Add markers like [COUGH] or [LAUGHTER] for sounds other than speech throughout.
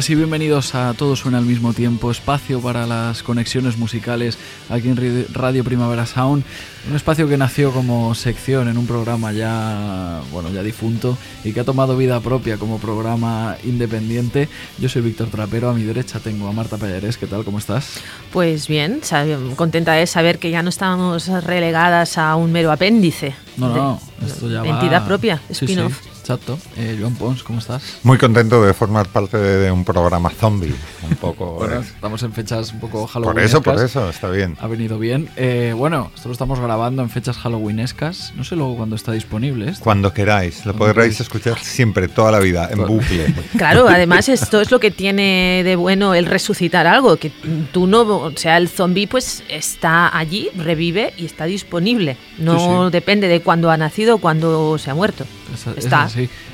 Bienvenidas y bienvenidos a Todos Suena al mismo tiempo, espacio para las conexiones musicales aquí en Radio Primavera Sound, un espacio que nació como sección en un programa ya, bueno, ya difunto y que ha tomado vida propia como programa independiente. Yo soy Víctor Trapero, a mi derecha tengo a Marta Payares, ¿qué tal? ¿Cómo estás? Pues bien, contenta de saber que ya no estamos relegadas a un mero apéndice. No, no, esto ya Entidad propia, spin-off. Exacto. Eh, Joan Pons, ¿cómo estás? Muy contento de formar parte de, un programa zombie. Un poco. [LAUGHS] bueno, estamos en fechas un poco Halloween. Por eso, por eso, está bien. Ha venido bien. Eh, bueno, esto lo estamos grabando en fechas Halloweenescas. No sé luego cuándo está disponible. Esto. Cuando queráis. Lo podréis escuchar siempre, toda la vida, en bucle. [LAUGHS] Claro, además esto es lo que tiene de bueno el resucitar algo. Que tú no. O sea, el zombie pues está allí, revive y está disponible. No depende de cuándo ha nacido o cuándo se ha muerto. Está.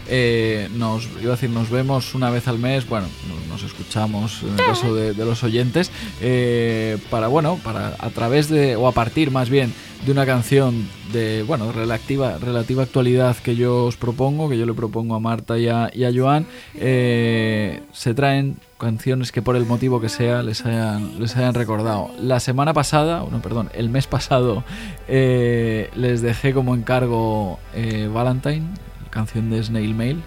Eh, nos iba a decir, nos vemos una vez al mes, bueno, nos, escuchamos en el caso de, los oyentes, eh, para, bueno, para a través de, o a partir más bien, de una canción de, bueno, relativa, relativa actualidad que yo os propongo, que yo le propongo a Marta y a, Joan, eh, se traen canciones que por el motivo que sea les hayan, les hayan recordado. La semana pasada, bueno, perdón, el mes pasado les dejé como encargo Valentine, canción de Snail Mail.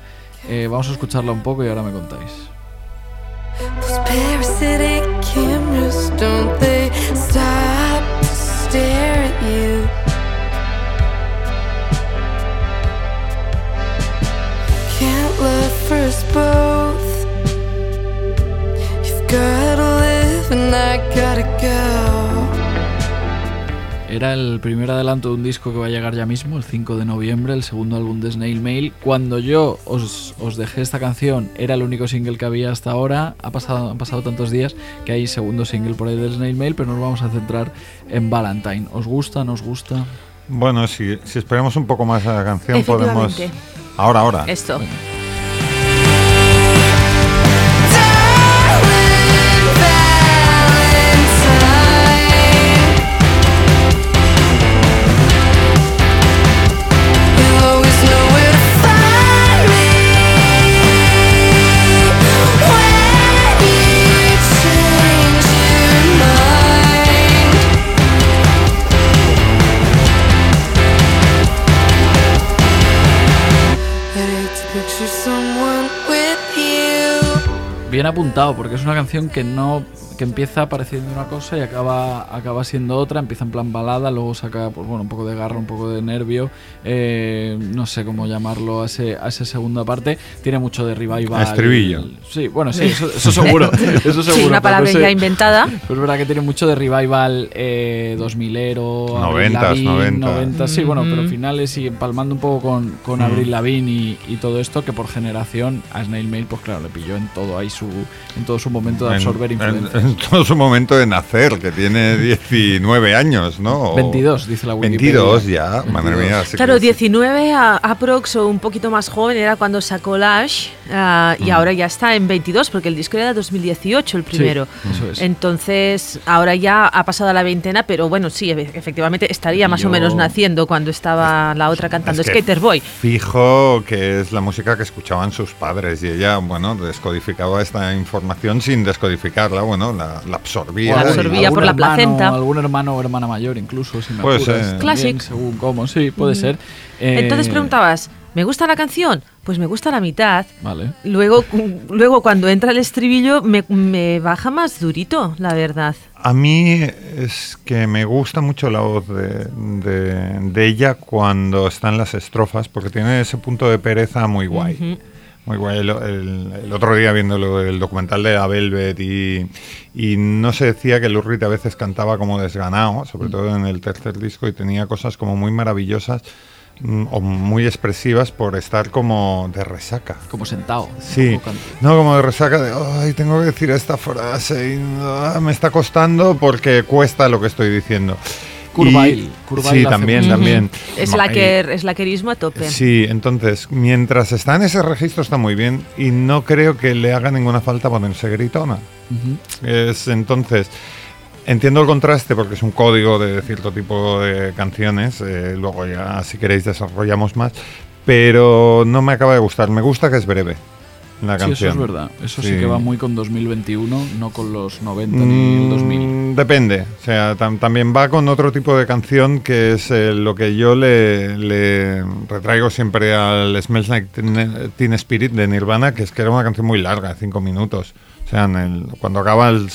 Eh, vamos a escucharla un poco y ahora me contáis. Gotta go. Era el primer adelanto de un disco que va a llegar ya mismo, el 5 de noviembre, el segundo álbum de Snail Mail. Cuando yo os, dejé esta canción, era el único single que había hasta ahora. Ha pasado, han pasado tantos días que hay segundo single por ahí de Snail Mail, pero nos vamos a centrar en Valentine. ¿Os gusta? ¿Nos gusta? Bueno, si, si esperamos un poco más a la canción, podemos. Ahora, ahora. Esto. Porque es una canción que no que empieza pareciendo una cosa y acaba, acaba siendo otra, empieza en plan balada, luego saca pues bueno, un poco de garra, un poco de nervio, eh, no sé cómo llamarlo a, ese, a esa segunda parte, tiene mucho de revival. Estribillo. Sí, bueno, sí, eso, seguro. eso seguro. [LAUGHS] Sí, una palabra ya inventada. Pues es verdad que tiene mucho de revival eh, 2000ero, 90, 90. sí, bueno, pero finales y empalmando un poco con, con Abril Lavigne y, y, todo esto, que por generación a Snail Mail, pues claro, le pilló en todo ahí su, en todo su momento de absorber influencia [LAUGHS] todo su momento de nacer, que tiene [LAUGHS] 19 años, ¿no? 22, dice la Wikipedia. 22 ya, madre mía. Claro, 19 a, aprox o un poquito más joven era cuando sacó Lash ah, y mm. ahora ya está en 22 porque el disco era 2018 el primero. eso es. Entonces, ahora ya ha pasado a la veintena, pero bueno, sí, efectivamente estaría más o menos naciendo cuando estaba la otra cantando Skater Boy. Fijo que es la música que escuchaban sus padres y ella, bueno, descodificaba esta información sin descodificarla, bueno, la, absorbía. La absorbía por la placenta. Algún hermano o hermana mayor incluso, si me puede ser. según cómo, sí, puede ser. Entonces eh, preguntabas, ¿me gusta la canción? Pues me gusta la mitad. Vale. Luego, luego cuando entra el estribillo me, baja más durito, la verdad. A mí es que me gusta mucho la voz de, ella cuando están las estrofas, porque tiene ese punto de pereza muy guay muy guay. El, otro día viendo el documental de la Velvet y, y no se decía que Lou a veces cantaba como desganado, sobre mm. todo en el tercer disco, y tenía cosas como muy maravillosas mm, o muy expresivas por estar como de resaca. Como sentado. Sí. No, como de resaca de, ay, tengo que decir esta frase y ah, me está costando porque cuesta lo que estoy diciendo. Curvail. sí, también, también. Es, la que, es la querismo a tope. Sí, entonces, mientras está en ese registro está muy bien y no creo que le haga ninguna falta ponerse gritona. Es entonces... Entiendo el contraste porque es un código de cierto tipo de canciones, eh, luego ya si queréis desarrollamos más, pero no me acaba de gustar, me gusta que es breve la canción. Sí, eso es verdad. Eso sí, que va muy con 2021, no con los 90 ni el 2000. Mm, depende. O sea, también va con otro tipo de canción que es eh, lo que yo le, retraigo siempre al Smells Like Teen Spirit de Nirvana, que es que era una canción muy larga, cinco minutos. O sea, cuando acaba el,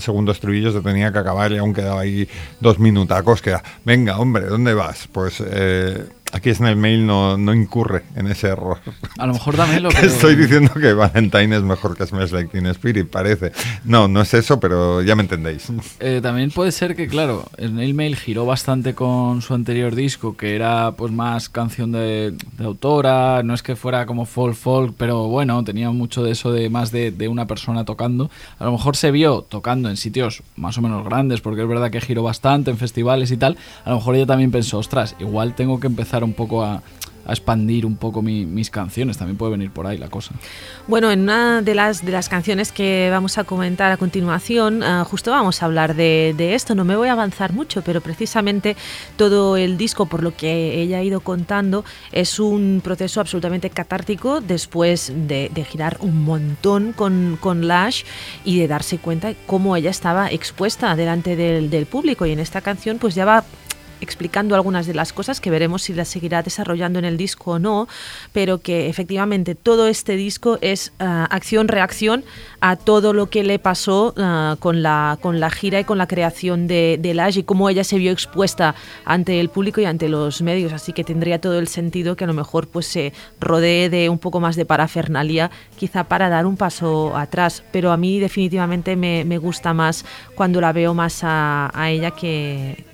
segundo estribillo se tenía que acabar y aún quedaba ahí dos minutacos que venga, hombre, ¿dónde vas? Pues eh, Aquí el Mail no, no incurre en ese error. A lo mejor también lo [LAUGHS] que... Estoy diciendo que Valentine es mejor que Smells Like Teen Spirit, parece. No, no es eso, pero ya me entendéis. Eh, también puede ser que, claro, el Mail giró bastante con su anterior disco, que era pues más canción de, autora, no es que fuera como folk folk, pero bueno, tenía mucho de eso de más de, de una persona tocando. A lo mejor se vio tocando en sitios más o menos grandes, porque es verdad que giró bastante en festivales y tal. A lo mejor ella también pensó, ostras, igual tengo que empezar un poco a, expandir un poco mis canciones. También puede venir por ahí la cosa. Bueno, en una de las, de las canciones que vamos a comentar a continuación, ah, justo vamos a hablar de, esto. No me voy a avanzar mucho, pero precisamente todo el disco, por lo que ella ha ido contando, es un proceso absolutamente catártico después de, girar un montón con, con, Lash y de darse cuenta cómo ella estaba expuesta delante del, del público. Y en esta canción, pues ya va explicando algunas de las cosas que veremos si las seguirá desarrollando en el disco o no, pero que efectivamente todo este disco es ah, acción-reacción a todo lo que le pasó ah, con, la, con la gira y con la creación de, de y cómo ella se vio expuesta ante el público y ante los medios, así que tendría todo el sentido que a lo mejor pues se rodee de un poco más de parafernalia, quizá para dar un paso atrás, pero a mí definitivamente me, me gusta más cuando la veo más a, a ella que,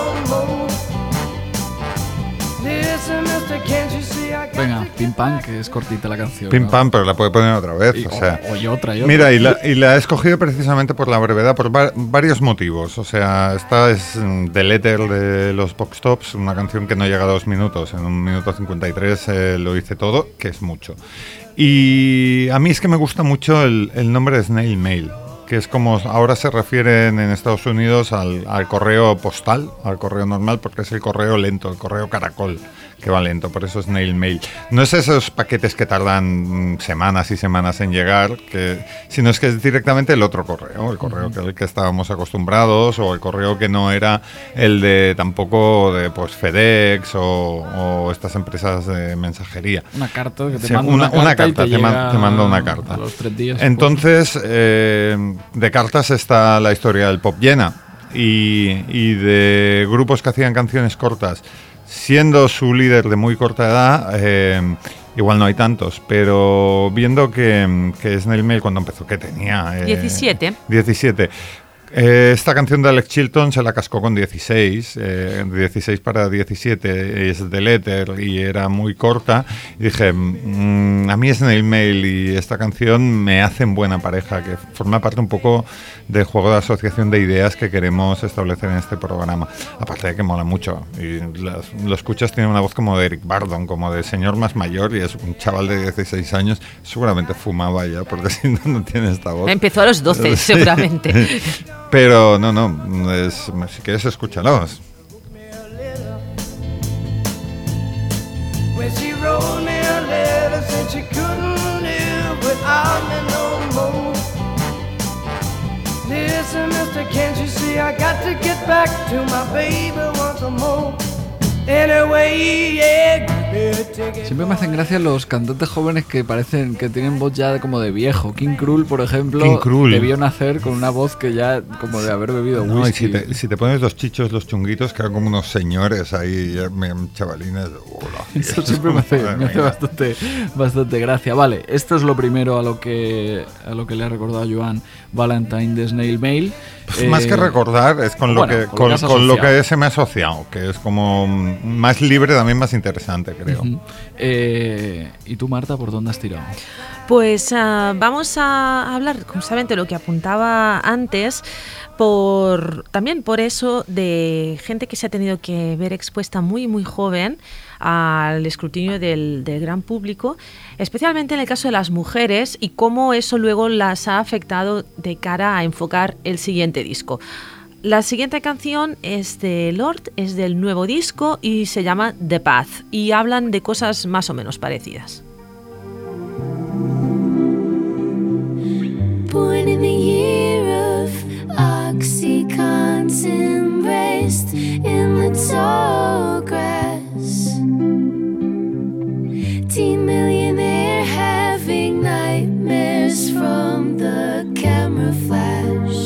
Venga, Pim Pam, que es cortita la canción. Pim Pam, pero la puede poner otra vez. o, sea, otra, Mira, y la, y la, he escogido precisamente por la brevedad, por varios motivos. O sea, esta es mm, The Letter de los Box Tops, una canción que no llega a dos minutos. En un minuto 53 eh, lo hice todo, que es mucho. Y a mí es que me gusta mucho el, el nombre de Snail Mail que es como ahora se refieren en Estados Unidos al, al, correo postal, al correo normal, porque es el correo lento, el correo caracol que va lento, por eso es Nail Mail. No es esos paquetes que tardan semanas y semanas en llegar, que, sino es que es directamente el otro correo, el correo que, el que estábamos acostumbrados o el correo que no era el de tampoco de pues FedEx o, estas empresas de mensajería. Una carta que te manda una, carta, te, manda una carta. Entonces, eh, de cartas está la historia del pop llena y, y de grupos que hacían canciones cortas siendo su líder de muy corta edad, eh, igual no hay tantos, pero viendo que, que Snail Mail cuando empezó, que tenía... 17. 17. Eh, esta canción de Alex Chilton se la cascó con 16, 16 eh, para 17, es de Letter y era muy corta. Y dije, mm, a mí es el mail y esta canción me hacen buena pareja, que forma parte un poco del juego de asociación de ideas que queremos establecer en este programa. Aparte de que mola mucho. Y lo escuchas, tiene una voz como de Eric Bardon, como de señor más mayor y es un chaval de 16 años. Seguramente fumaba ya, porque [LAUGHS] si no, no tiene esta voz. Empezó a los 12, [LAUGHS] seguramente. [LAUGHS] Pero no, no, es, si quieres escúchalos. Listen, mister, can't you see I got to get back to my baby once more? Anyway, yeah. Siempre me hacen gracia los cantantes jóvenes que parecen que tienen voz ya como de viejo. King Krul, por ejemplo, debió nacer con una voz que ya como de haber bebido no, Y si, te, si te, pones los chichos, los chunguitos, quedan como unos señores ahí, chavalines. [LAUGHS] Eso siempre me hace, me hace bastante, bastante gracia. Vale, esto es lo primero a lo que, a lo que le ha recordado a Joan Valentine de Snail Mail. Más que eh, recordar, es con lo que con, lo que se me ha asociado, que es como más libre, también más interesante, creo. Eh, ¿Y tú, Marta, por dónde has tirado? Pues ah, vamos a hablar justamente lo que apuntaba antes, por también por eso de gente que se ha tenido que ver expuesta muy muy joven al escrutinio del, gran público, especialmente en el caso de las mujeres y cómo eso luego las ha afectado de cara a enfocar el siguiente disco. La siguiente canción es de Lord, es del nuevo disco y se llama The Path y hablan de cosas más o menos parecidas. Teen millionaire having nightmares from the camera flash.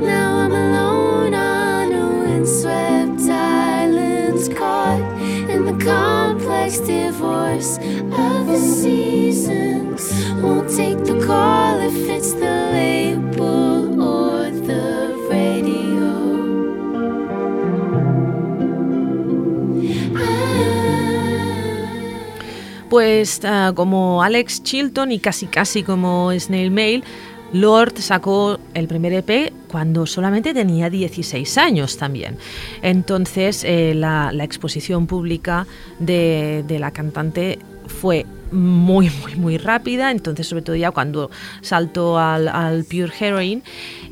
Now I'm alone on a windswept island, caught in the take the the the Pues ah, como Alex Chilton y casi casi como Snail Mail, Lord sacó el primer EP cuando solamente tenía 16 años también. Entonces eh, la, exposición pública de, la cantante fue muy, muy, muy rápida, entonces sobre todo ya cuando saltó al, al Pure Heroine.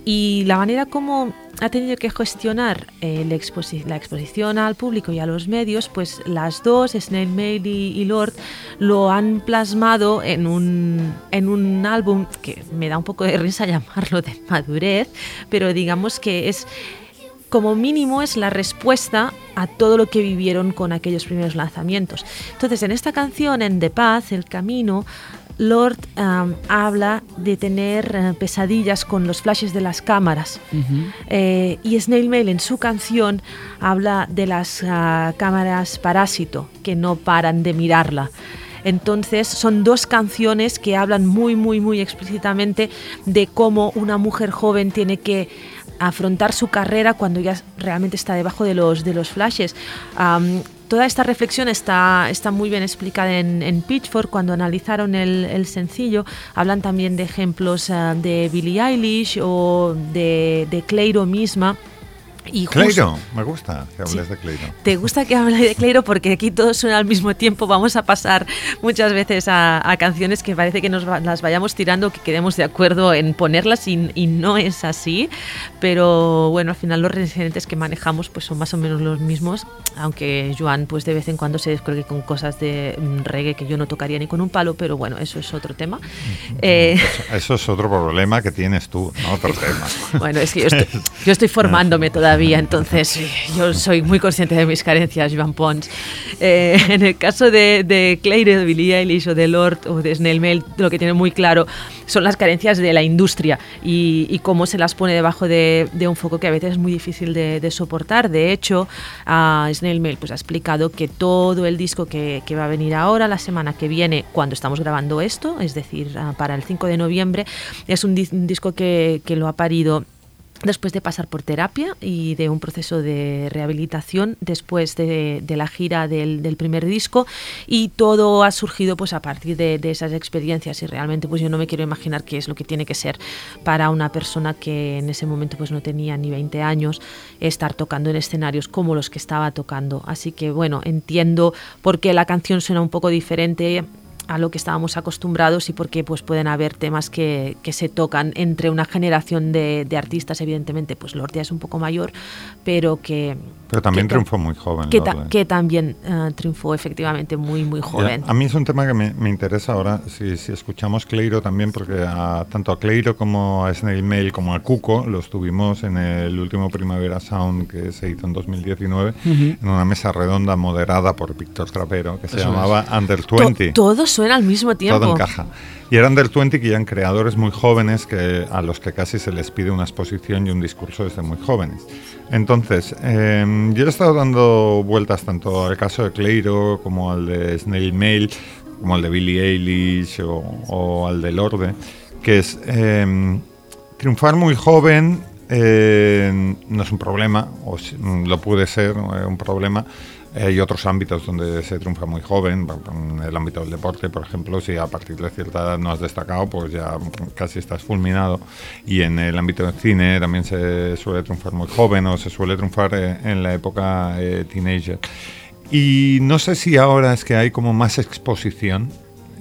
Y la manera como ha tenido que gestionar eh, la, exposición al público y a los medios, pues las dos, Snail Mail y, Lord, lo han plasmado en un, en un álbum que me da un poco de risa [LAUGHS] llamarlo de madurez, pero digamos que es como mínimo es la respuesta a todo lo que vivieron con aquellos primeros lanzamientos. Entonces, en esta canción, en The Paz, El Camino, Lord habla de tener eh, pesadillas con los flashes de las cámaras. Eh, y Snail Mail en su canción habla de las ah, cámaras parásito, que no paran de mirarla. Entonces son dos canciones que hablan muy, muy, muy explícitamente de cómo una mujer joven tiene que afrontar su carrera cuando ya realmente está debajo de los, de los flashes toda esta reflexión está, está muy bien explicada en, Pitchfork cuando analizaron el, sencillo. Hablan también de ejemplos eh, de Billie Eilish o de, de Cleiro misma y Cleiro, me gusta que hables de Cleiro. Te gusta que hable de Cleiro porque aquí todo suena al mismo tiempo. Vamos a pasar muchas veces a, canciones que parece que nos las vayamos tirando, que quedemos de acuerdo en ponerlas y, no es así. Pero bueno, al final los residentes que manejamos pues son más o menos los mismos, aunque Joan pues de vez en cuando se descuelgue con cosas de mm, reggae que yo no tocaría ni con un palo, pero bueno, eso es otro tema. Eh, eso, es otro problema que tienes tú, no otro [LAUGHS] tema. Bueno, es que yo estoy, [LAUGHS] yo estoy formándome todavía entonces yo soy muy consciente de mis carencias, Joan Pons. Eh, [LAUGHS] en el caso de, de Claire, de Billie Eilish o de Lord o de Snail lo que tiene muy claro son las carencias de la industria y, cómo se las pone debajo de, un foco que a veces es muy difícil de, soportar. De hecho, Mail pues, ha explicado que todo el disco que, va a venir ahora, la semana que viene, cuando estamos grabando esto, es decir, ah, para el 5 de noviembre, es un, disco que, que lo ha parido después de pasar por terapia y de un proceso de rehabilitación después de, la gira del, primer disco. Y todo ha surgido pues a partir de, esas experiencias. Y realmente pues yo no me quiero imaginar qué es lo que tiene que ser para una persona que en ese momento pues no tenía ni 20 años estar tocando en escenarios como los que estaba tocando. Así que bueno entiendo por qué la canción suena un poco diferente a lo que estábamos acostumbrados y porque pues pueden haber temas que, que se tocan entre una generación de, de, artistas, evidentemente, pues Lordia es un poco mayor, pero que... Pero también triunfó muy joven. Que, que también uh, triunfó efectivamente muy, muy joven. a mí es un tema que me, me interesa ahora, si, si, escuchamos Cleiro también, porque a, tanto a Cleiro como a Snail Mail como a Cuco los tuvimos en el último Primavera Sound que se hizo en 2019, uh -huh. en una mesa redonda moderada por Víctor Trapero, que se Eso llamaba es. Under 20. To todo suena al mismo tiempo. Todo encaja. Y eran del 20 que eran creadores muy jóvenes que, a los que casi se les pide una exposición y un discurso desde muy jóvenes. Entonces, eh, yo he estado dando vueltas tanto al caso de Cleiro como al de Snail Mail, como al de Billie Eilish o, o al de Lorde, que es eh, triunfar muy joven eh, no es un problema, o lo puede ser un problema, hay otros ámbitos donde se triunfa muy joven, en el ámbito del deporte, por ejemplo, si a partir de cierta edad no has destacado, pues ya casi estás fulminado. Y en el ámbito del cine también se suele triunfar muy joven o se suele triunfar en la época eh, teenager. Y no sé si ahora es que hay como más exposición,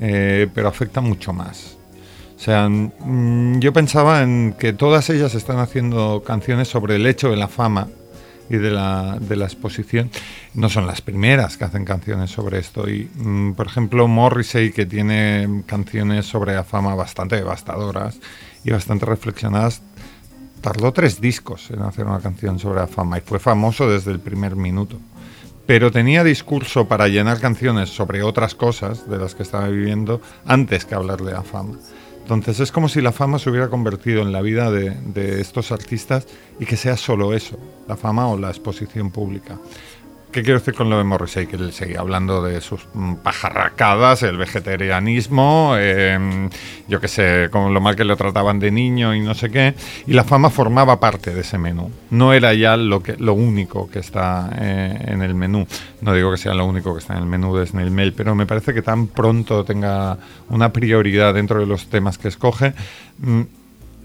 eh, pero afecta mucho más. O sea, yo pensaba en que todas ellas están haciendo canciones sobre el hecho de la fama y de la, de la exposición. No son las primeras que hacen canciones sobre esto. Y, mm, por ejemplo, Morrissey, que tiene canciones sobre la fama bastante devastadoras y bastante reflexionadas, tardó tres discos en hacer una canción sobre la fama y fue famoso desde el primer minuto. Pero tenía discurso para llenar canciones sobre otras cosas de las que estaba viviendo antes que hablar de la fama. Entonces es como si la fama se hubiera convertido en la vida de, estos artistas y que sea solo eso, la fama o la exposición pública. ¿Qué quiero decir con lo de Morrissey? Que él seguía hablando de sus pajarracadas, el vegetarianismo, eh, yo qué sé, con lo mal que lo trataban de niño y no sé qué. Y la fama formaba parte de ese menú. No era ya lo, que, lo único que está eh, en el menú. No digo que sea lo único que está en el menú de Snail Mail, pero me parece que tan pronto tenga una prioridad dentro de los temas que escoge, mm,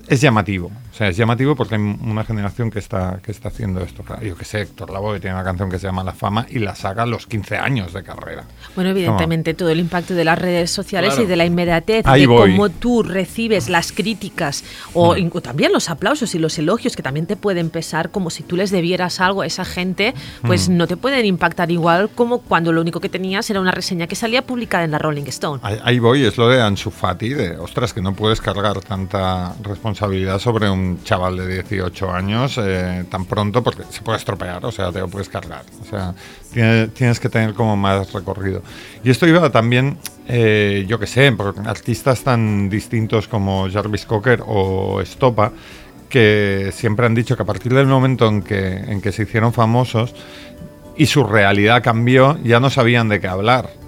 es llamativo. O sea, es llamativo porque hay una generación que está, que está haciendo esto. Yo que sé, Héctor Lavoe tiene una canción que se llama La Fama y la saca a los 15 años de carrera. Bueno, evidentemente todo el impacto de las redes sociales claro. y de la inmediatez, Ahí de voy. cómo tú recibes las críticas o, mm. o, también los aplausos y los elogios que también te pueden pesar como si tú les debieras algo a esa gente, pues mm. no te pueden impactar igual como cuando lo único que tenías era una reseña que salía publicada en la Rolling Stone. Ahí, ahí voy, es lo de Ansu Fati, de ostras, que no puedes cargar tanta responsabilidad sobre un chaval de 18 años eh, tan pronto porque se puede estropear, o sea, te lo puedes cargar. O sea, tienes, que tener como más recorrido. Y esto iba también, eh, yo que sé, por artistas tan distintos como Jarvis Cocker o Stopa, que siempre han dicho que a partir del momento en que, en que se hicieron famosos y su realidad cambió, ya no sabían de qué hablar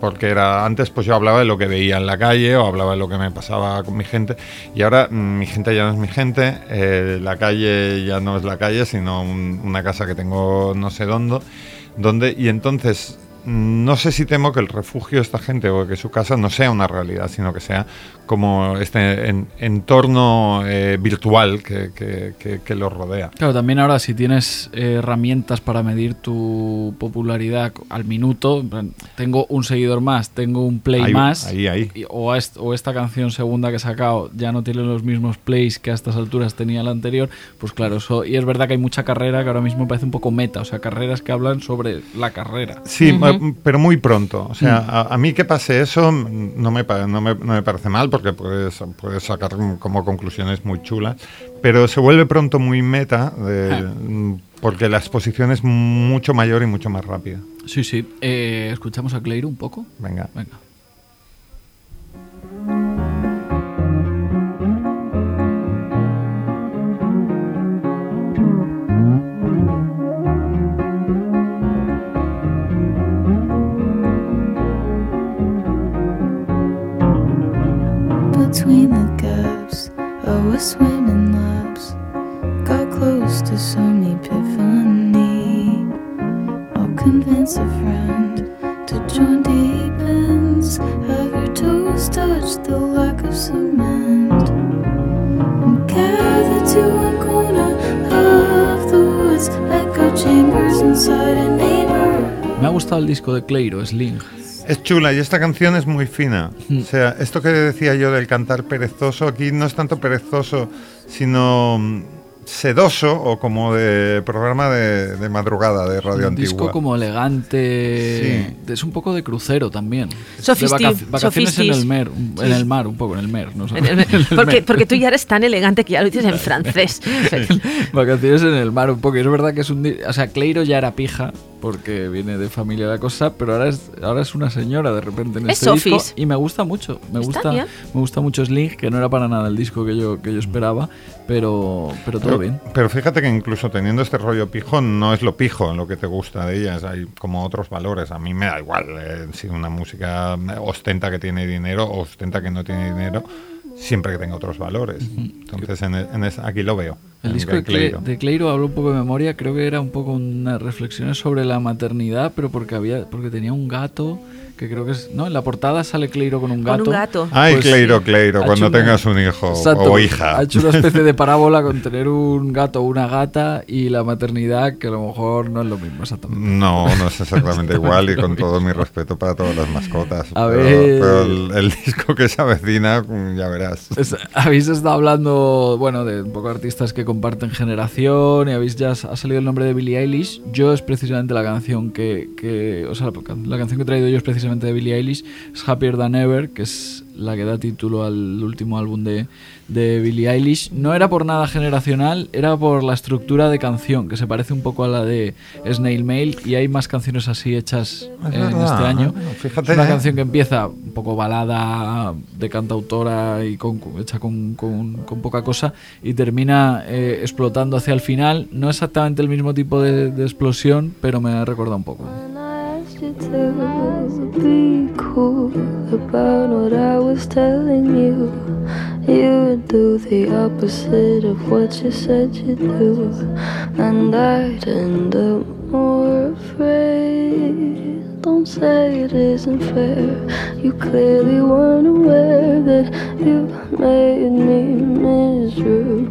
porque era antes pues yo hablaba de lo que veía en la calle o hablaba de lo que me pasaba con mi gente. Y ahora mm, mi gente ya no es mi gente, eh, la calle ya no es la calle, sino un, una casa que tengo no sé dónde, dónde. Y entonces no sé si temo que el refugio de esta gente o que su casa no sea una realidad, sino que sea como este en, entorno eh, virtual que, que, que, que, lo rodea. Claro, también ahora si tienes eh, herramientas para medir tu popularidad al minuto, tengo un seguidor más, tengo un play ahí, más, ahí, ahí. O, est o, esta canción segunda que he sacado ya no tiene los mismos plays que a estas alturas tenía la anterior, pues claro, eso, y es verdad que hay mucha carrera que ahora mismo parece un poco meta, o sea, carreras que hablan sobre la carrera. Sí, uh -huh. Pero muy pronto. O sea, -huh. a, a, mí que pase eso no me, no me, no me parece mal, porque puedes, puedes sacar como conclusiones muy chulas, pero se vuelve pronto muy meta de, ah. porque la exposición es mucho mayor y mucho más rápida. Sí, sí. Eh, ¿Escuchamos a Cleiro un poco? Venga. Venga. Between the gaps. Oh, I was swimming laps, got close to some epiphany. I'll convince a friend to join deep ends. Have your toes touch the lack of cement. And gather to one corner of the woods, echo chambers inside a neighbor. Me ha gustado el disco de Cleiro, Sling. Es chula y esta canción es muy fina. O sea, esto que decía yo del cantar perezoso, aquí no es tanto perezoso, sino mm, sedoso o como de programa de, de madrugada de radio un antigua. disco como elegante. Es un poco de crucero también. Sofisti- de vaca- vacaciones en el mer, un- en el mar, un poco en el mer. No sé. En el- [LAUGHS] porque, porque tú ya eres tan elegante que ya lo dices en [LAUGHS] francés. [LAUGHS] Vacaciones en el mar un poco. Y es verdad que es un... O sea, Cleiro ya era pija porque viene de familia la cosa, pero ahora es, ahora es una señora de repente en Es este disco Sofis. y me gusta mucho. Me Está gusta, bien. me gusta mucho Sling, que no era para nada el disco que yo, que yo esperaba, pero, pero todo Pero, bien. pero fíjate que incluso teniendo este rollo pijo, no es lo pijo lo que te gusta de ellas. Hay como otros valores. A mí me da igual eh, si una música ostenta que tiene dinero o ostenta que no tiene dinero, siempre que tenga otros valores. Entonces, en, en es- aquí lo veo. El disco de, Cle- Cleiro. de Cleiro hablo un poco de memoria, creo que era un poco unas reflexiones sobre la maternidad, pero porque había porque tenía un gato que creo que es, no, en la portada sale Cleiro con un Con gato. un gato. Ay, Pues Cleiro, Cleiro, cuando una- tengas un hijo Exacto, o hija. Ha hecho una especie de [LAUGHS] parábola con tener un gato o una gata y la maternidad, que a lo mejor no es lo mismo exactamente. No, no es exactamente igual y con todo mi respeto para todas las mascotas. A pero, ver. pero el, el disco que se avecina, mm, ya verás. Es- habéis estado hablando, bueno, de un poco artistas que comparten generación y habéis ya ha salido el nombre de Billie Eilish. Yo es precisamente la canción que, que- o sea, la, la canción que he traído yo es precisamente de Billie Eilish, es Happier Than Ever, que es la que da título al último álbum de, de Billie Eilish. No era por nada generacional, era por la estructura de canción, que se parece un poco a la de Snail Mail y hay más canciones así hechas Es en verdad, este año. ¿eh? Fíjate, Es una ¿eh? canción que empieza un poco balada de cantautora y con, con- hecha con, con- con poca cosa y termina eh, explotando hacia el final. No exactamente el mismo tipo de, de explosión, pero me ha recordado un poco. Cool about what I was telling you, you would do the opposite of what you said you'd do, and I'd end up more afraid. Don't say it isn't fair. You clearly weren't aware that you made me miserable.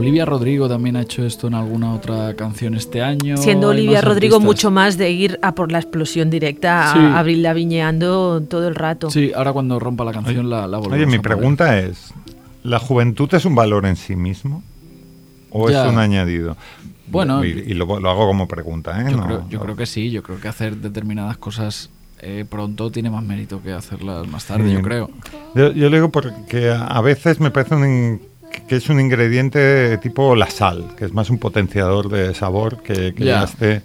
Olivia Rodrigo también ha hecho esto en alguna otra canción este año. Siendo Olivia Rodrigo artistas. mucho más de ir a por la explosión directa, a Sí. Abril Laviñeando todo el rato. Sí, ahora cuando rompa la canción la, la volvemos Oye, mi a pregunta es, ¿la juventud es un valor en sí mismo? ¿O Ya. es un añadido? Bueno, y, y lo, lo hago como pregunta, ¿eh? Yo, No- creo, yo creo que sí, yo creo que hacer determinadas cosas eh, pronto tiene más mérito que hacerlas más tarde, Sí. yo creo. Yo, yo lo digo porque a veces me parece un que es un ingrediente tipo la sal, que es más un potenciador de sabor que, que Ya. hace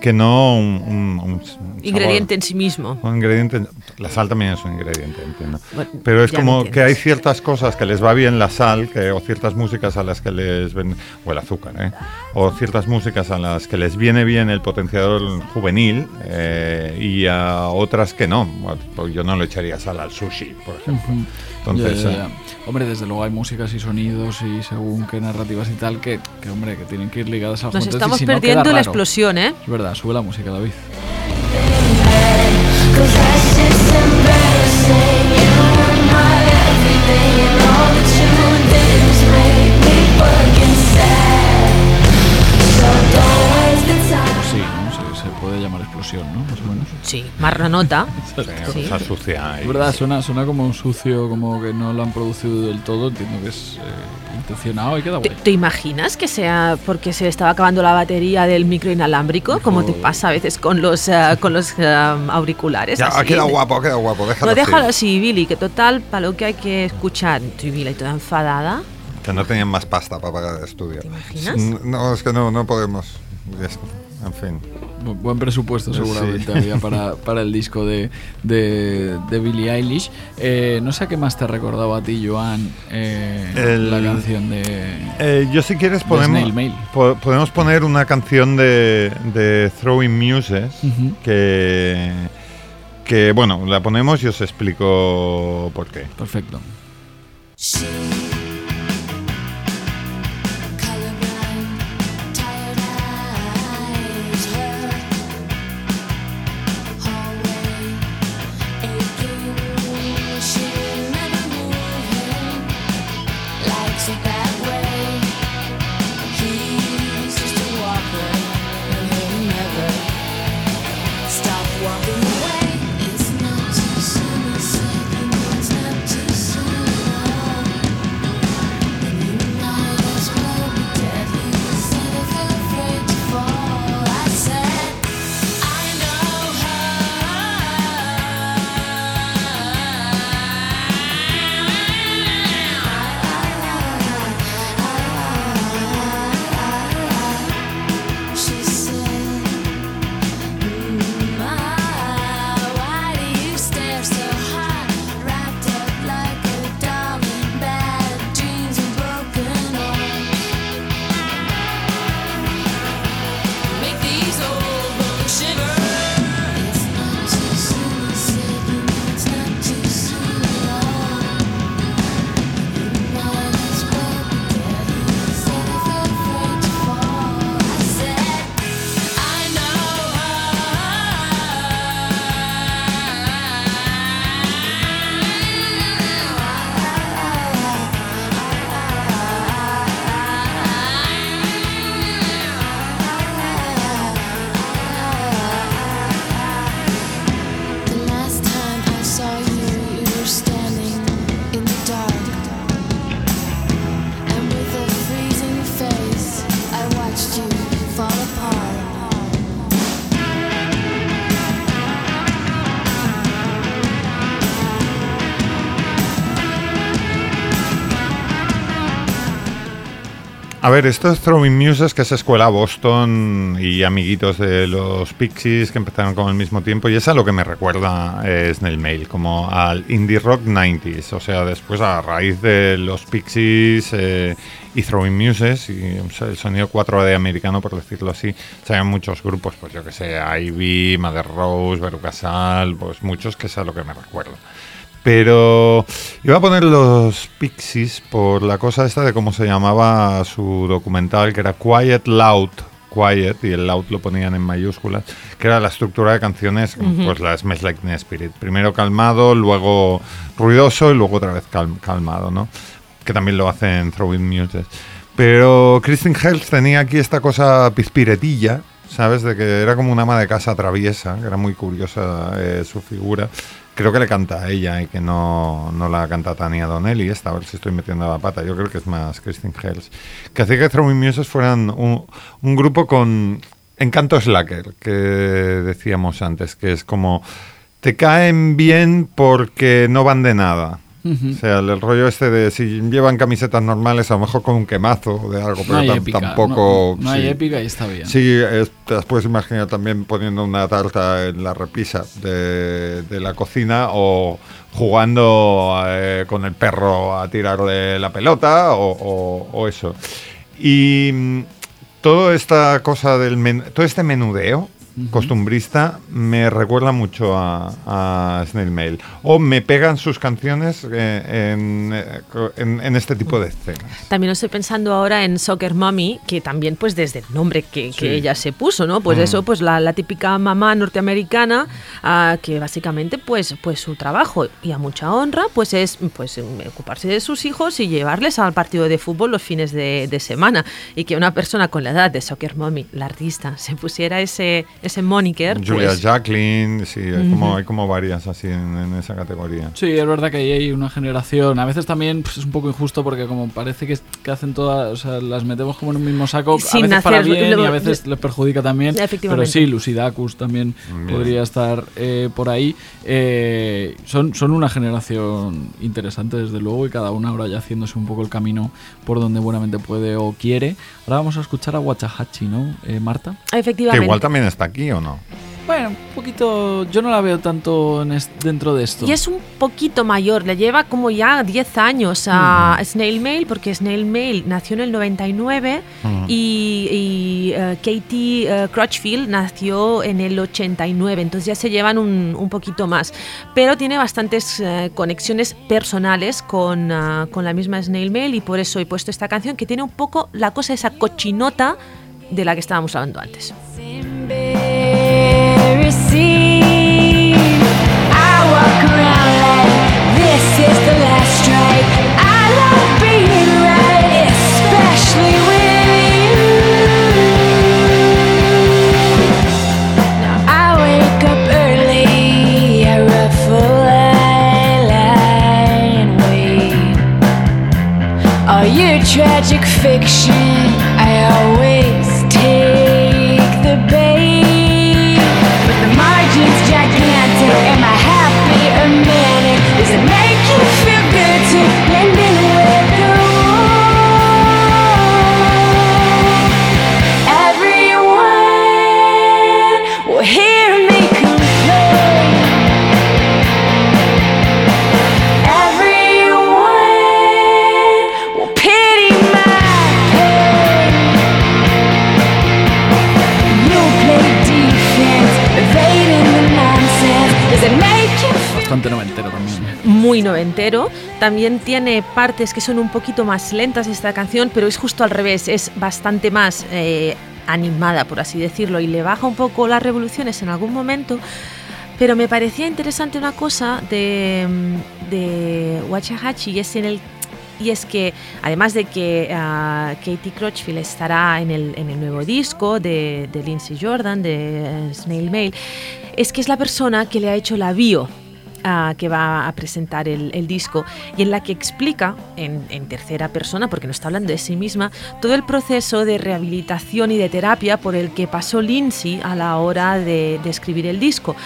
que no un, Ingrediente en sí mismo. Un ingrediente, la sal también es un ingrediente, entiendo. Bueno, Pero es como que hay ciertas cosas que les va bien la sal, que, o ciertas músicas a las que les ven, o el azúcar, ¿eh? o ciertas músicas a las que les viene bien el potenciador juvenil eh, y a otras que no. Pues yo no le echaría sal al sushi, por ejemplo. Entonces, Ya, ya, eh, ya. Hombre, desde luego hay músicas y sonidos y según qué narrativas y tal que, que, hombre, que tienen que ir ligadas al Nos estamos si no, perdiendo la raro. explosión, ¿eh? Es verdad, sube la música, David. Sí, ¿no? Se, se puede llamar explosión, ¿no? Sí, marranota. eh, Sí. se asocia. Es verdad, suena, suena como un sucio, como que no lo han producido del todo. Entiendo que es eh, intencionado y queda ¿Te, guay. te imaginas que sea porque se estaba acabando la batería del micro inalámbrico, como te pasa a veces con los, eh, con los eh, auriculares? Ya, así? ha quedado guapo, ha quedado guapo, déjalo No, así. déjalo así, Billy, que total, para lo que hay que escuchar, estoy Billy toda enfadada. Que no tenían más pasta para pagar el estudio. ¿Te imaginas? No, es que no, no podemos. En fin. Bu- Buen presupuesto Sí. seguramente había para, [LAUGHS] para el disco de, de, de Billie Eilish. Eh, no sé a qué más te ha recordado a ti, Joan, eh, El- la canción de... Eh, yo si quieres De podemos, Mail. po- podemos poner una canción de, de Throwing Muses que, que, bueno, la ponemos y os explico por qué. Perfecto. A ver, esto es Throwing Muses, que es escuela Boston y amiguitos de los Pixies que empezaron con el mismo tiempo. Y es a lo que me recuerda eh, Snail Mail, como al indie rock 90s. O sea, después a raíz de los Pixies eh, y Throwing Muses y el sonido 4D americano, por decirlo así, se muchos grupos, pues yo que sé, Ivy, Mother Rose, Berucasal, pues muchos que es a lo que me recuerda. Pero iba a poner los Pixies por la cosa esta de cómo se llamaba su documental, que era Quiet Loud. Quiet, y el loud lo ponían en mayúsculas, que era la estructura de canciones, pues la Smash Like Teen Spirit. Primero calmado, luego ruidoso y luego otra vez calmado, ¿no? Que también lo hace en Throwing Muses. Pero Kristen Hells tenía aquí esta cosa pispiretilla, ¿sabes? De que era como una ama de casa traviesa, que era muy curiosa eh, su figura creo que le canta a ella y que no, no la canta Tania Donnelly, esta, a ver si estoy metiendo la pata, yo creo que es más Christine Hells, que hacía que Throwing Muses fueran un, un grupo con encanto slacker, que decíamos antes, que es como te caen bien porque no van de nada. O sea, el, rollo este de si llevan camisetas normales, a lo mejor con un quemazo de algo, pero tampoco. No, hay épica y está bien. Sí, te las puedes imaginar también poniendo una tarta en la repisa de, la cocina o jugando eh, con el perro a tirarle la pelota o, eso. Y mm, toda esta cosa del todo este menudeo costumbrista me recuerda mucho a, Snail Mail. O me pegan sus canciones eh, eh, en, este tipo de escenas. También estoy pensando ahora en Soccer Mommy, que también pues desde el nombre que, ella se puso, ¿no? Pues mm. eso, pues la, típica mamá norteamericana ah, que básicamente pues, pues su trabajo y a mucha honra pues es pues ocuparse de sus hijos y llevarles al partido de fútbol los fines de, semana. Y que una persona con la edad de Soccer Mommy, la artista, se pusiera ese ese moniker. Julia pues Jacqueline, sí, hay, como, hay como varias así en, esa categoría. Sí, es verdad que hay una generación. A veces también pues, es un poco injusto porque como parece que, que, hacen todas, o sea, las metemos como en un mismo saco, a veces para bien y a veces les perjudica también. Pero sí, Lucidacus también podría estar eh, por ahí. Eh, son, son una generación interesante desde luego y cada una ahora ya haciéndose un poco el camino por donde buenamente puede o quiere. Ahora vamos a escuchar a Wachahachi, ¿no, eh, Marta? Efectivamente. Que igual también está aquí o no? Bueno, un poquito. Yo no la veo tanto dentro de esto. Y es un poquito mayor, le lleva como ya 10 años a Snail Mail, porque Snail Mail nació en el 99 y, eh, Katie uh, Crutchfield nació en el 89, entonces ya se llevan un, un poquito más. Pero tiene bastantes eh, conexiones personales con, con la misma Snail Mail y por eso he puesto esta canción que tiene un poco la cosa, esa cochinota de la que estábamos hablando antes. tragic fiction. Muy noventero. También tiene partes que son un poquito más lentas esta canción, pero es justo al revés, es bastante más eh, animada, por así decirlo, y le baja un poco las revoluciones en algún momento. Pero me parecía interesante una cosa de, de Wachahachi y es en el y es que además de que uh, Katie Crutchfield estará en el, en el nuevo disco de, de Lindsay Jordan, de Snail Mail, es que es la persona que le ha hecho la bio que va a presentar el, disco y en la que explica en, tercera persona, porque no está hablando de sí misma, todo el proceso de rehabilitación y de terapia por el que pasó Lindsay a la hora de, escribir el disco.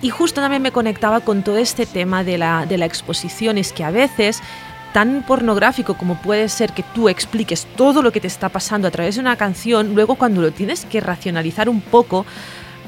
Y justo también me conectaba con todo este tema de la, de la exposición, es que a veces tan pornográfico como puede ser que tú expliques todo lo que te está pasando a través de una canción, luego cuando lo tienes que racionalizar un poco,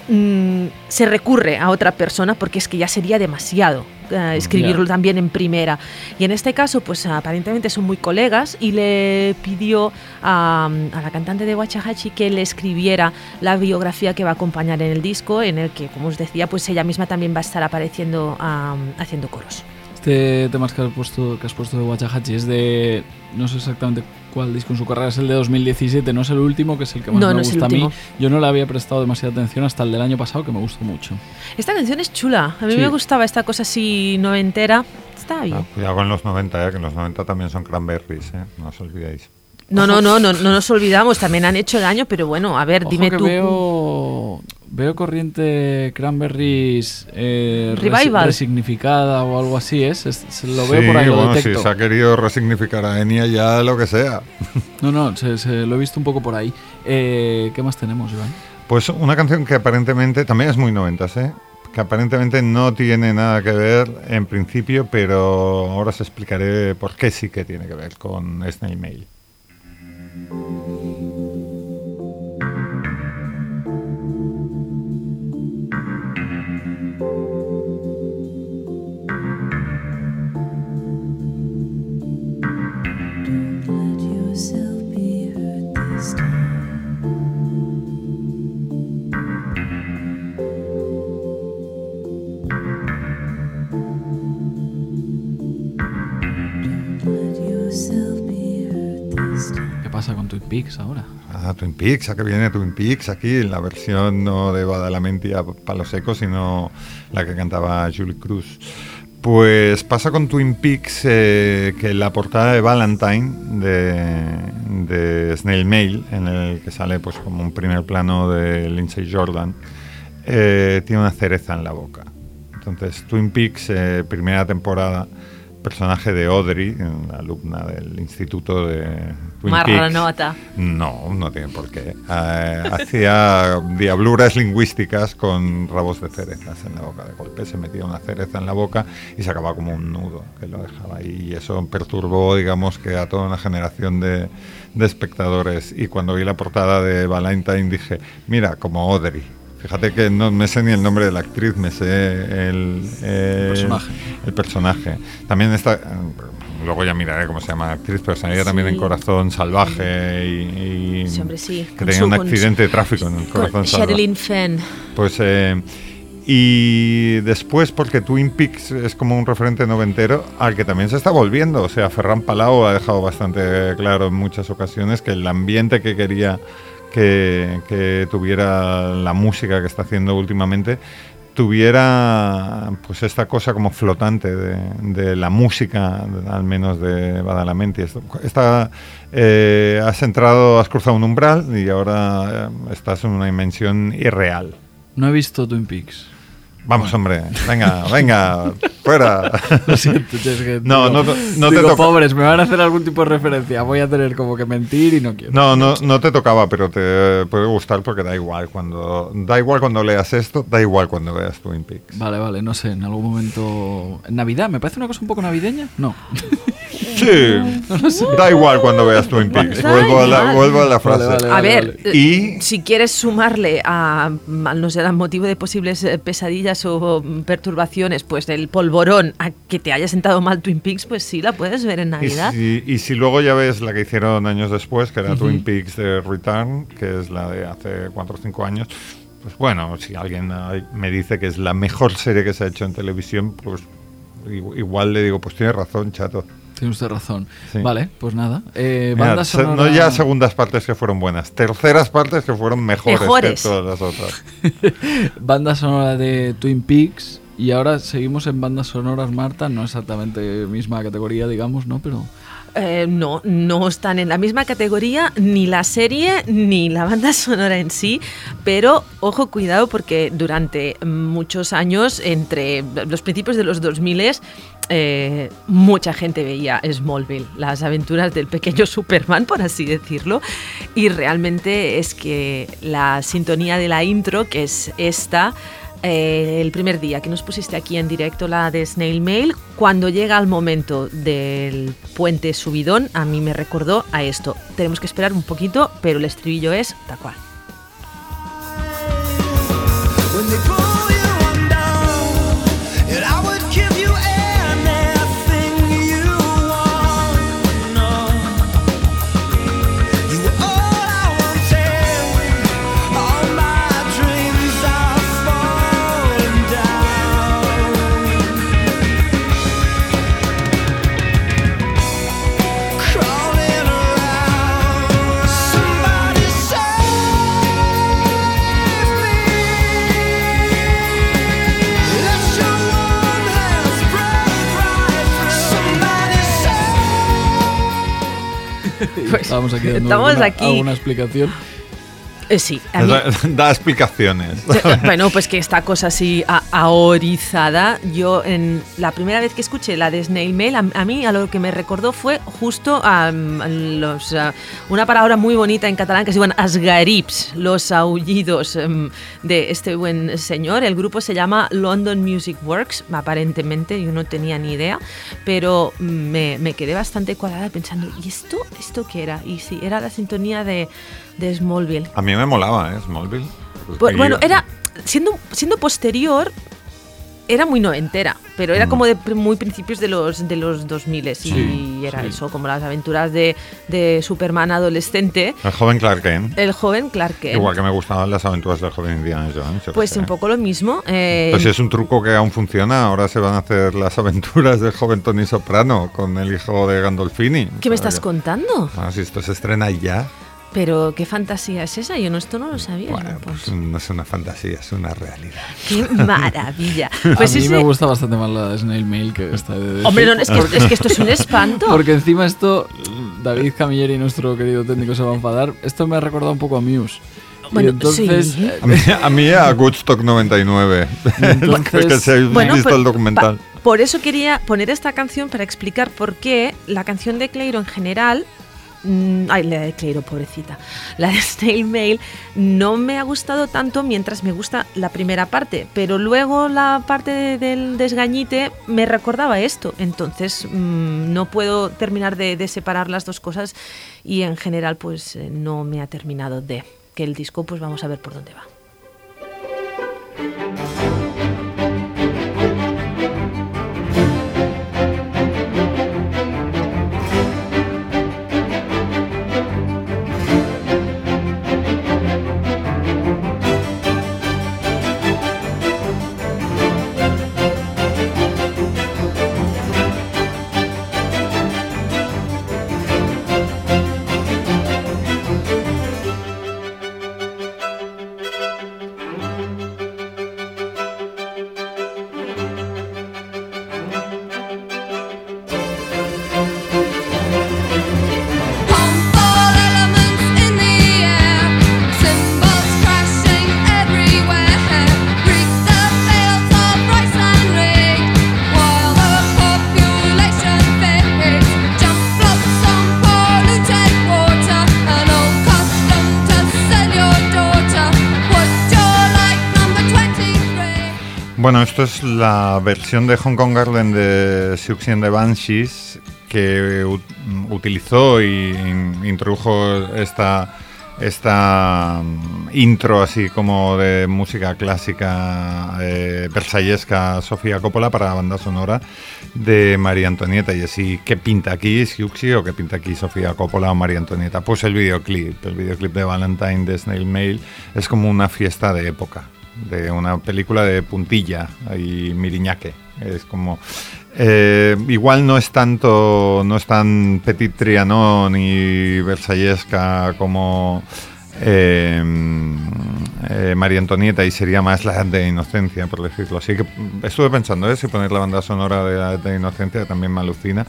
mm, se recurre a otra persona porque es que ya sería demasiado eh, escribirlo también en primera. Y en este caso, pues aparentemente son muy colegas y le pidió a, la cantante de Wachahachi que le escribiera la biografía que va a acompañar en el disco, en el que, como os decía, pues ella misma también va a estar apareciendo haciendo coros. Este tema que has puesto, que has puesto de Wachahachi es de, no sé exactamente cuál disco en su carrera, es el de 2017, no es el último, que es el que más me gusta a mí. Yo no le había prestado demasiada atención hasta el del año pasado, que me gustó mucho. Esta canción es chula, a mí me gustaba esta cosa así noventera, está bien. Ah, cuidado con los 90, eh, que en los 90 también son cranberries, eh, no os olvidéis. No, no, no, no, no [LAUGHS] nos olvidamos, también han hecho daño, pero bueno, a ver, dime tú. Veo, veo corriente Cranberries eh, resignificada o algo así, ¿es? lo veo por ahí, bueno, si se ha querido resignificar a Enya ya lo que sea. [LAUGHS] No, no, se, lo he visto un poco por ahí. Eh, ¿Qué más tenemos, Iván? Pues una canción que aparentemente, también es muy noventas, ¿eh? que aparentemente no tiene nada que ver en principio, pero ahora os explicaré por qué sí que tiene que ver con Snail Mail. Ahora? Ah, Twin Peaks, que viene Twin Peaks aquí, en la versión no de Badalamenti a Palo Seco, sino la que cantaba Julie Cruz. Pues pasa con Twin Peaks eh, que la portada de Valentine de, Snail Mail, en el que sale pues como un primer plano de Lindsay Jordan, eh, tiene una cereza en la boca. Entonces Twin Peaks, eh, primera temporada, personaje de Audrey, alumna del instituto de Twin Marranota. No, no tiene por qué. Eh, hacía [LAUGHS] diabluras lingüísticas con rabos de cerezas en la boca. De golpe se metía una cereza en la boca y se acababa como un nudo que lo dejaba ahí. Y eso perturbó, digamos, que a toda una generación de, de espectadores. Y cuando vi la portada de Valentine dije, mira, como Audrey Fíjate que no me sé ni el nombre de la actriz, me sé el, personaje. el personaje. También está, luego ya miraré cómo se llama la actriz, pero salía también en Corazón Salvaje y, que tenía un accidente de tráfico en el Corazón Salvaje. Fenn. Pues eh, y después porque Twin Peaks es como un referente noventero al que también se está volviendo, o sea, Ferran Palau ha dejado bastante claro en muchas ocasiones que el ambiente que quería que, tuviera la música que está haciendo últimamente tuviera pues esta cosa como flotante de, la música, al menos de Badalamenti. Está, eh, has entrado, has cruzado un umbral y ahora eh, estás en una dimensión irreal. No he visto Twin Peaks. Vamos, hombre, venga, venga, fuera. [LAUGHS] Lo siento, es que no, no, no te toca. pobres, me van a hacer algún tipo de referencia. Voy a tener como que mentir y no quiero. No, no, no te tocaba, pero te puede gustar porque da igual cuando da igual cuando leas esto, da igual cuando veas Twin Peaks. Vale, vale, no sé, en algún momento en Navidad, me parece una cosa un poco navideña. No. [LAUGHS] Sí, [LAUGHS] da igual cuando veas Twin Peaks. Vuelvo a, la, vuelvo a la frase. a ver, y si quieres sumarle a, no sé, motivo de posibles eh, pesadillas o perturbaciones, pues del polvorón a que te haya sentado mal Twin Peaks, pues sí, la puedes ver en Navidad. Y si, luego ya ves la que hicieron años después, que era Twin Peaks de Return, que es la de hace 4 o 5 años, pues bueno, si alguien me dice que es la mejor serie que se ha hecho en televisión, pues igual le digo, pues tiene razón, chato. Tiene usted razón. Vale, pues nada. Eh, no ya segundas partes que fueron buenas, terceras partes que fueron mejores, que todas las otras. [LAUGHS] banda sonora de Twin Peaks. Y ahora seguimos en bandas sonoras, Marta. No exactamente misma categoría, digamos, ¿no? Pero. Eh, no, no están en la misma categoría ni la serie ni la banda sonora en sí, pero ojo, cuidado porque durante muchos años, entre los principios de los 2000 eh, mucha gente veía Smallville, las aventuras del pequeño Superman, por así decirlo, y realmente es que la sintonía de la intro, que es esta, eh, el primer día que nos pusiste aquí en directo la de Snail Mail, cuando llega el momento del puente subidón, a mí me recordó a esto. Tenemos que esperar un poquito, pero el estribillo es tal cual. Estamos aquí dando estamos alguna, aquí. alguna explicación. Eh, sí, a mí- Da, [LAUGHS] da explicaciones. bueno, pues que esta cosa así ahorizada, yo en la primera vez que escuché la de Snail Mail, a, a mí a lo que me recordó fue justo a, los, a una palabra muy bonita en catalán que se llaman asgarips, los aullidos em, de este buen señor. El grupo se llama London Music Works, aparentemente, yo no tenía ni idea, pero me, me quedé bastante cuadrada pensando, ¿y esto? ¿Esto qué era? Y sí, era la sintonía de, de Smallville. A mí me molaba, ¿eh? Smallville. Pues Bueno, era siendo, siendo posterior, era muy noventera, pero era Mm. como de muy principios de los, de los 2000 y Sí, era sí. eso, como las aventuras de, de Superman adolescente, El joven Clark Kent. el joven Clark Kent. Igual que me gustaban las aventuras del joven Indiana Jones. Pues sé. un poco lo mismo. eh, Pues es un truco que aún funciona, ahora se van a hacer las aventuras del joven Tony Soprano con el hijo de Gandolfini. ¿Qué me estás contando? Ah, si esto se estrena ya, Pero qué fantasía es esa, yo no, esto no lo sabía. bueno, ¿no? pues Pues, no es una fantasía, es una realidad. qué maravilla. [LAUGHS] Pues a mí ese- me gusta bastante más la de Snail Mail que esta de decir. Hombre, no, es, que, es que esto es un [LAUGHS] espanto. Porque encima esto, David Camilleri, nuestro querido técnico, se va a enfadar. Esto me ha recordado un poco a Muse. Bueno, entonces, sí. A mí, a mí a Woodstock 99. [LAUGHS] Entonces- que si habéis Bueno, visto pues, el documental. pa- por eso quería poner esta canción para explicar por qué la canción de Cleiro en general. Mm, Ay, la de Cleiro, pobrecita. La de Snail Mail no me ha gustado tanto mientras me gusta la primera parte, pero luego la parte de- del desgañite me recordaba esto. Entonces mm, no puedo terminar de, de separar las dos cosas y en general pues eh, no me ha terminado de que el disco pues vamos a ver por dónde va. Bueno, esto es la versión de Hong Kong Garden de Siouxsie and the Banshees que utilizó y in- introdujo esta esta mm, intro así como de música clásica eh, versallesca Sofía Coppola para la banda sonora de María Antonieta. Y así ¿qué pinta aquí Siouxsie o qué pinta aquí Sofía Coppola o María Antonieta? Pues el videoclip, el videoclip de Valentine de Snail Mail. Es como una fiesta de época de una película de puntilla y miriñaque. Es como. eh, igual no es tanto. No es tan Petit Trianon ni versallesca como. eh, eh, María Antonieta y sería más la de Inocencia, por decirlo así. Que estuve pensando ¿eh? si poner la banda sonora de la de Inocencia, también me alucina.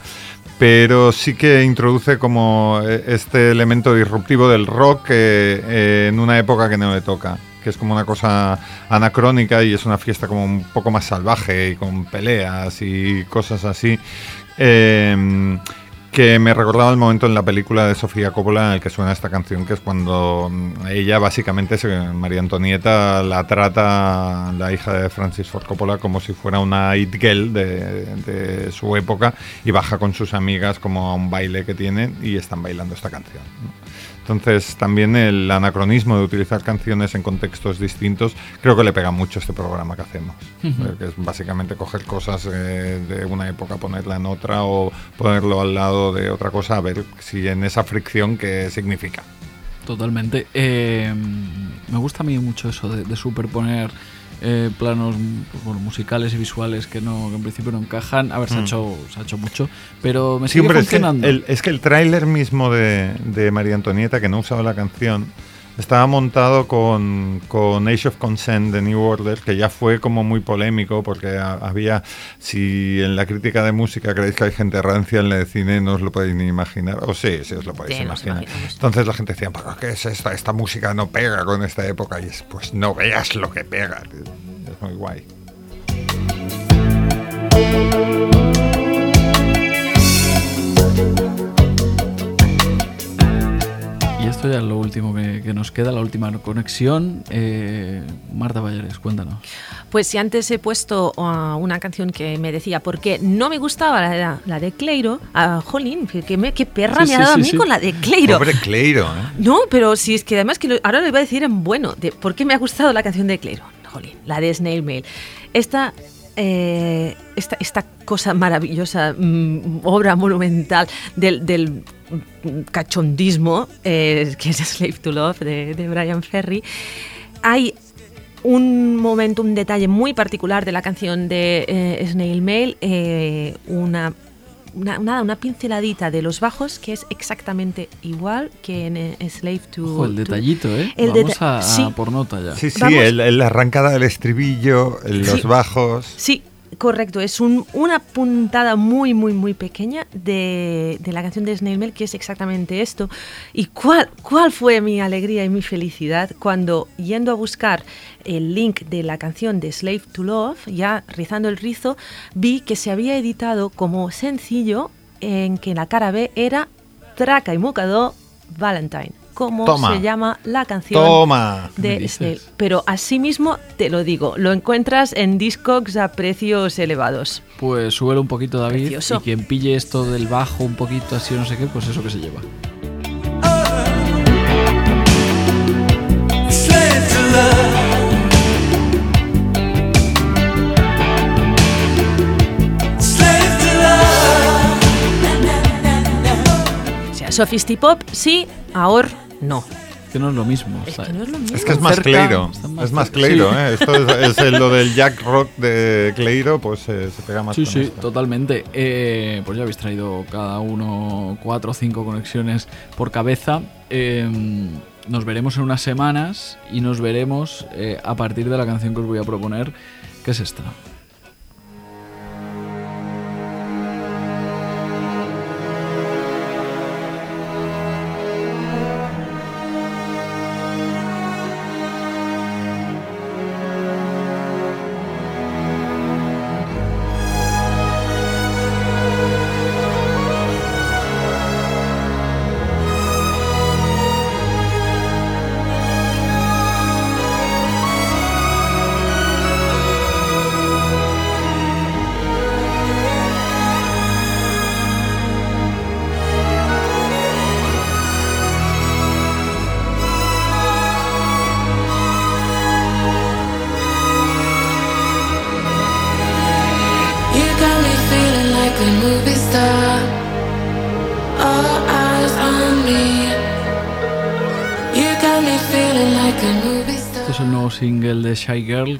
Pero sí que introduce como eh, este elemento disruptivo del rock en una época que no le toca que es como una cosa anacrónica y es una fiesta como un poco más salvaje y con peleas y cosas así. Eh, que me recordaba el momento en la película de Sofía Coppola en el que suena esta canción, que es cuando mm, ella básicamente, María Antonieta, la trata la hija de Francis Ford Coppola como si fuera una it girl de, su época y baja con sus amigas como a un baile que tienen y están bailando esta canción. Entonces también el anacronismo de utilizar canciones en contextos distintos creo que le pega mucho a este programa que hacemos. Eh, Que es básicamente coger cosas eh, de una época, ponerla en otra o ponerlo al lado de otra cosa, a ver si en esa fricción qué significa. Totalmente. Eh, me gusta a mí mucho eso de, de superponer eh, planos pues, bueno, musicales y visuales que no que en principio no encajan. A ver, se, ha Mm. hecho, se ha hecho mucho, pero me Sí, sigue hombre, es que funcionando. el, es que el tráiler mismo de, de María Antonieta, que no usaba la canción, estaba montado con, con Age of Consent de New Order, que ya fue como muy polémico, porque ha- había, si en la crítica de música creéis que hay gente rancia en el cine, no os lo podéis ni imaginar, o sí, sí os lo podéis Sí, imaginar. Entonces la gente decía, ¿pero qué es esta? Esta música no pega con esta época, y es, pues no veas lo que pega. Es muy guay. Esto ya es lo último que, que nos queda, la última conexión. Eh, Marta Valleres, cuéntanos. Pues si antes he puesto uh, una canción que me decía porque no me gustaba la, la de Cleiro, a Jolín, que, me- qué perra Sí, me ha dado sí, a mí sí. con la de Cleiro. Pobre Cleiro, ¿eh? No, pero si es que además que lo- ahora lo iba a decir en bueno, de por qué me ha gustado la canción de Cleiro. Jolín, la de Snail Mail. Esta, eh, esta, esta cosa maravillosa, mm, obra monumental del, del cachondismo, eh, que es Slave to Love de, de Brian Ferry, hay un momento, un detalle muy particular de la canción de eh, Snail Mail, eh, una, una, nada, una pinceladita de los bajos que es exactamente igual que en eh, Slave to Ojo, el to- detallito, ¿eh? El Vamos deta- a, a sí. por nota ya. Sí, sí, el, el arrancada del estribillo, el- los Sí. bajos. Sí, correcto. Es un- una puntada muy, muy, muy pequeña de, la canción de Snail Mail, que es exactamente esto. ¿Y cuál, cuál fue mi alegría y mi felicidad cuando, yendo a buscar el link de la canción de Slave to Love, ya rizando el rizo, vi que se había editado como sencillo en que la cara B era Traca y Mukado Valentine. Como Toma. se llama la canción Toma. ¿Qué me de? Snail. Pero asimismo, te lo digo, lo encuentras en Discogs a precios elevados. Pues súbelo un poquito, David. Precioso. Y quien pille esto del bajo un poquito así o no sé qué, pues eso que se lleva. Sophistipop sí, ahora no. Que no es lo mismo. Es que no es lo mismo. Es que es más cerca, Cleiro. más Es más. Cleiro, Sí. ¿eh? Esto es, lo del Jack Rock de Cleiro, pues eh, se pega más Sí, con sí, esto. totalmente. Eh, pues ya habéis traído cada uno cuatro o cinco conexiones por cabeza. Eh, nos veremos en unas semanas y nos veremos eh, a partir de la canción que os voy a proponer, que es esta.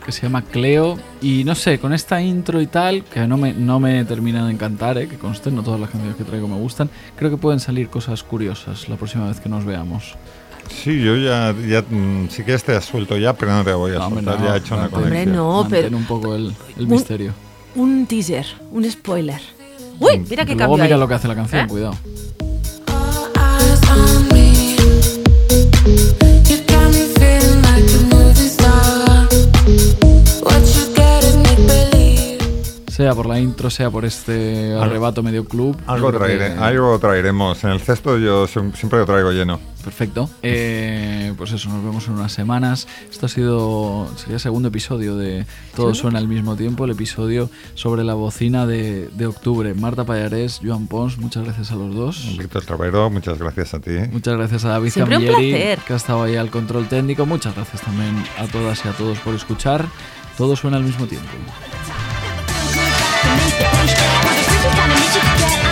Que se llama Cleo. Y no sé, con esta intro y tal, que no me, no me termina de encantar, eh, que conste, no todas las canciones que traigo me gustan, creo que pueden salir cosas curiosas la próxima vez que nos veamos. Sí, yo ya, ya mm, sí que te has suelto ya, pero no te voy a No, soltar, no, ya he hecho una mantén- Hombre, conexión. no, pero un poco el, el Un- misterio. un teaser, un spoiler. Uy, mira qué Luego cambio mira hay. lo que hace la canción, ¿Eh? cuidado. Sea por la intro, sea por este arrebato medio club. Algo, traeré- que- algo traeremos. En el cesto yo siem- siempre lo traigo lleno. Perfecto. Eh, pues eso, nos vemos en unas semanas. Esto ha sido, sería el segundo episodio de Todo suena al mismo tiempo, el episodio sobre la bocina de, de octubre. Marta Payarés, Joan Pons, muchas gracias a los dos. Víctor Travero, muchas gracias a ti. Muchas gracias a David Siempre Camilleri, que ha estado ahí al control técnico. Muchas gracias también a todas y a todos por escuchar. Todo suena al mismo tiempo. to make the push. Well, the freak is kinda you to get.